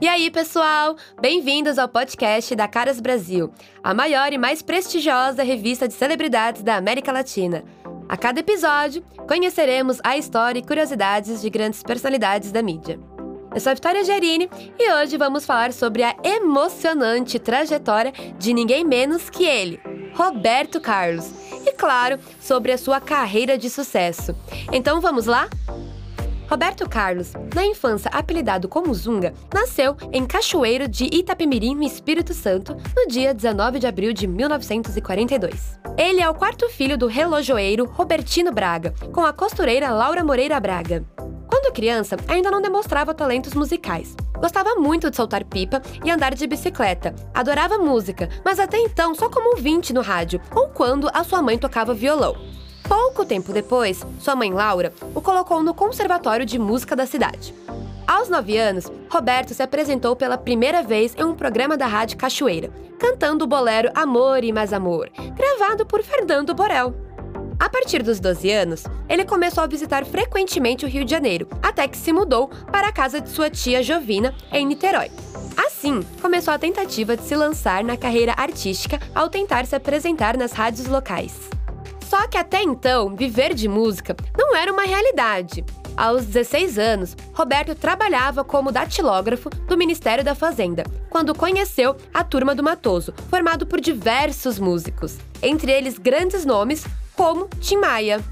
E aí, pessoal? Bem-vindos ao podcast da Caras Brasil, a maior e mais prestigiosa revista de celebridades da América Latina. A cada episódio, conheceremos a história e curiosidades de grandes personalidades da mídia. Eu sou a Vitória Gerini e hoje vamos falar sobre a emocionante trajetória de ninguém menos que ele, Roberto Carlos. E claro, sobre a sua carreira de sucesso. Então vamos lá? Roberto Carlos, na infância apelidado como Zunga, nasceu em Cachoeiro de Itapemirim, no Espírito Santo, no dia 19 de abril de 1942. Ele é o quarto filho do relojoeiro Robertino Braga, com a costureira Laura Moreira Braga. Quando criança, ainda não demonstrava talentos musicais. Gostava muito de soltar pipa e andar de bicicleta. Adorava música, mas até então só como ouvinte no rádio ou quando a sua mãe tocava violão. Pouco tempo depois, sua mãe Laura o colocou no Conservatório de Música da cidade. Aos nove anos, Roberto se apresentou pela primeira vez em um programa da Rádio Cachoeira, cantando o bolero Amor e Mais Amor, gravado por Fernando Borel. A partir dos 12 anos, ele começou a visitar frequentemente o Rio de Janeiro, até que se mudou para a casa de sua tia Jovina, em Niterói. Assim, começou a tentativa de se lançar na carreira artística ao tentar se apresentar nas rádios locais. Só que até então, viver de música não era uma realidade. Aos 16 anos, Roberto trabalhava como datilógrafo do Ministério da Fazenda, quando conheceu a Turma do Matoso, formado por diversos músicos, entre eles grandes nomes como Tim Maia.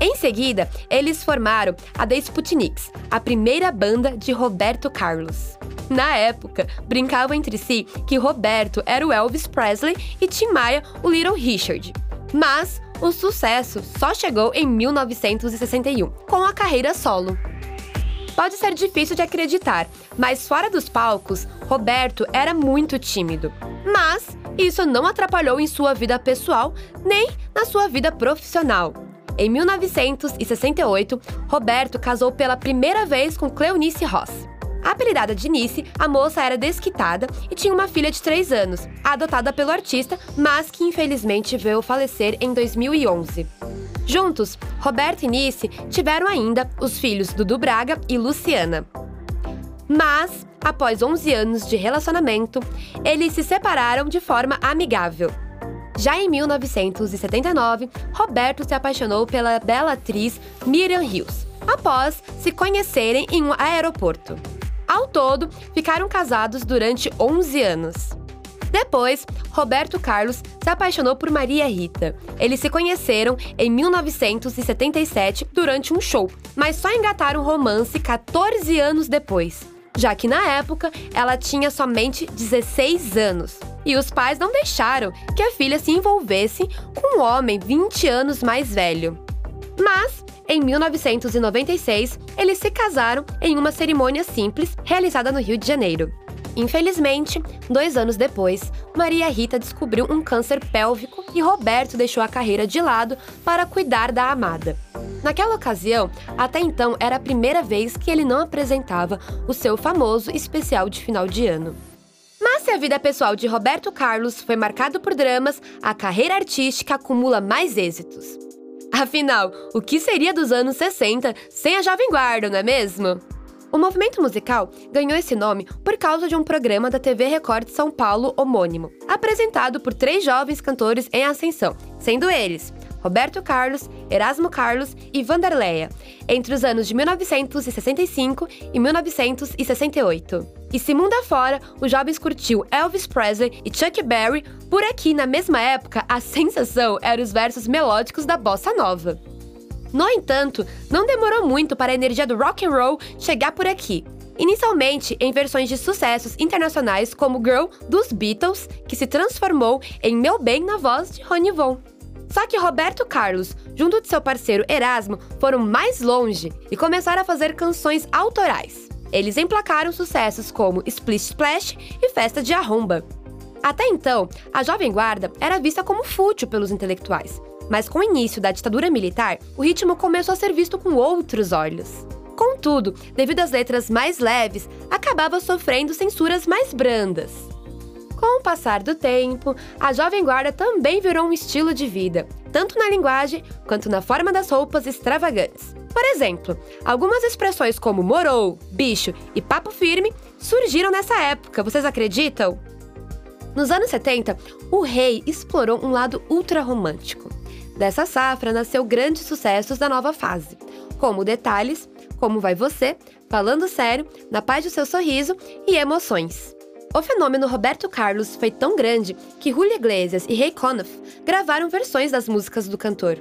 Em seguida, eles formaram a The Sputniks, a primeira banda de Roberto Carlos. Na época, brincavam entre si que Roberto era o Elvis Presley e Tim Maia o Little Richard. Mas o sucesso só chegou em 1961, com a carreira solo. Pode ser difícil de acreditar, mas fora dos palcos, Roberto era muito tímido. Mas isso não atrapalhou em sua vida pessoal nem na sua vida profissional. Em 1968, Roberto casou pela primeira vez com Cleonice Ross. Apelidada de Nice, a moça era desquitada e tinha uma filha de 3 anos, adotada pelo artista, mas que infelizmente veio falecer em 2011. Juntos, Roberto e Nice tiveram ainda os filhos Dudu Braga e Luciana. Mas, após 11 anos de relacionamento, eles se separaram de forma amigável. Já em 1979, Roberto se apaixonou pela bela atriz Miriam Hills, após se conhecerem em um aeroporto. Ao todo, ficaram casados durante 11 anos. Depois, Roberto Carlos se apaixonou por Maria Rita. Eles se conheceram em 1977 durante um show, mas só engataram romance 14 anos depois, já que na época ela tinha somente 16 anos. E os pais não deixaram que a filha se envolvesse com um homem 20 anos mais velho. Mas em 1996, eles se casaram em uma cerimônia simples realizada no Rio de Janeiro. Infelizmente, dois anos depois, Maria Rita descobriu um câncer pélvico e Roberto deixou a carreira de lado para cuidar da amada. Naquela ocasião, até então era a primeira vez que ele não apresentava o seu famoso especial de final de ano. Mas se a vida pessoal de Roberto Carlos foi marcada por dramas, a carreira artística acumula mais êxitos. Afinal, o que seria dos anos 60 sem a Jovem Guarda, não é mesmo? O movimento musical ganhou esse nome por causa de um programa da TV Record de São Paulo homônimo, apresentado por três jovens cantores em ascensão, sendo eles Roberto Carlos, Erasmo Carlos e Vanderleia, entre os anos de 1965 e 1968. E se mundo afora, os jovens curtiu Elvis Presley e Chuck Berry, por aqui na mesma época a sensação era os versos melódicos da bossa nova. No entanto, não demorou muito para a energia do rock and roll chegar por aqui. Inicialmente em versões de sucessos internacionais como Girl dos Beatles, que se transformou em Meu Bem na voz de Ronnie Von. Só que Roberto Carlos, junto de seu parceiro Erasmo, foram mais longe e começaram a fazer canções autorais. Eles emplacaram sucessos como Splish Splash e Festa de Arromba. Até então, a Jovem Guarda era vista como fútil pelos intelectuais, mas com o início da ditadura militar, o ritmo começou a ser visto com outros olhos. Contudo, devido às letras mais leves, acabava sofrendo censuras mais brandas. Com o passar do tempo, a Jovem Guarda também virou um estilo de vida, tanto na linguagem quanto na forma das roupas extravagantes. Por exemplo, algumas expressões como morou, bicho e papo firme surgiram nessa época, vocês acreditam? Nos anos 70, o rei explorou um lado ultra romântico. Dessa safra nasceu grandes sucessos da nova fase, como Detalhes, Como Vai Você, Falando Sério, Na Paz do Seu Sorriso e Emoções. O fenômeno Roberto Carlos foi tão grande que Julio Iglesias e Ray Conniff gravaram versões das músicas do cantor.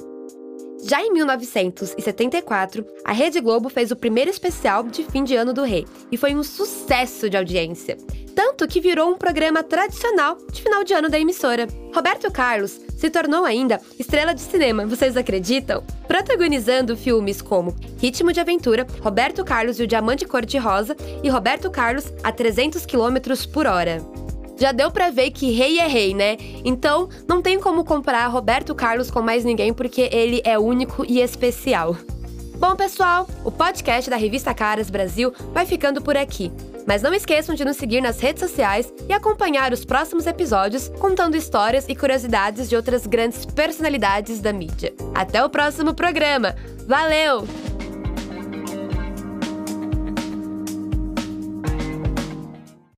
Já em 1974, a Rede Globo fez o primeiro especial de fim de ano do rei e foi um sucesso de audiência. Tanto que virou um programa tradicional de final de ano da emissora. Roberto Carlos se tornou ainda estrela de cinema, vocês acreditam? Protagonizando filmes como Ritmo de Aventura, Roberto Carlos e o Diamante Cor-de-Rosa e Roberto Carlos a 300 km por hora já deu para ver que rei é rei, né? Então, não tem como comparar Roberto Carlos com mais ninguém porque ele é único e especial. Bom, pessoal, o podcast da revista Caras Brasil vai ficando por aqui. Mas não esqueçam de nos seguir nas redes sociais e acompanhar os próximos episódios contando histórias e curiosidades de outras grandes personalidades da mídia. Até o próximo programa. Valeu!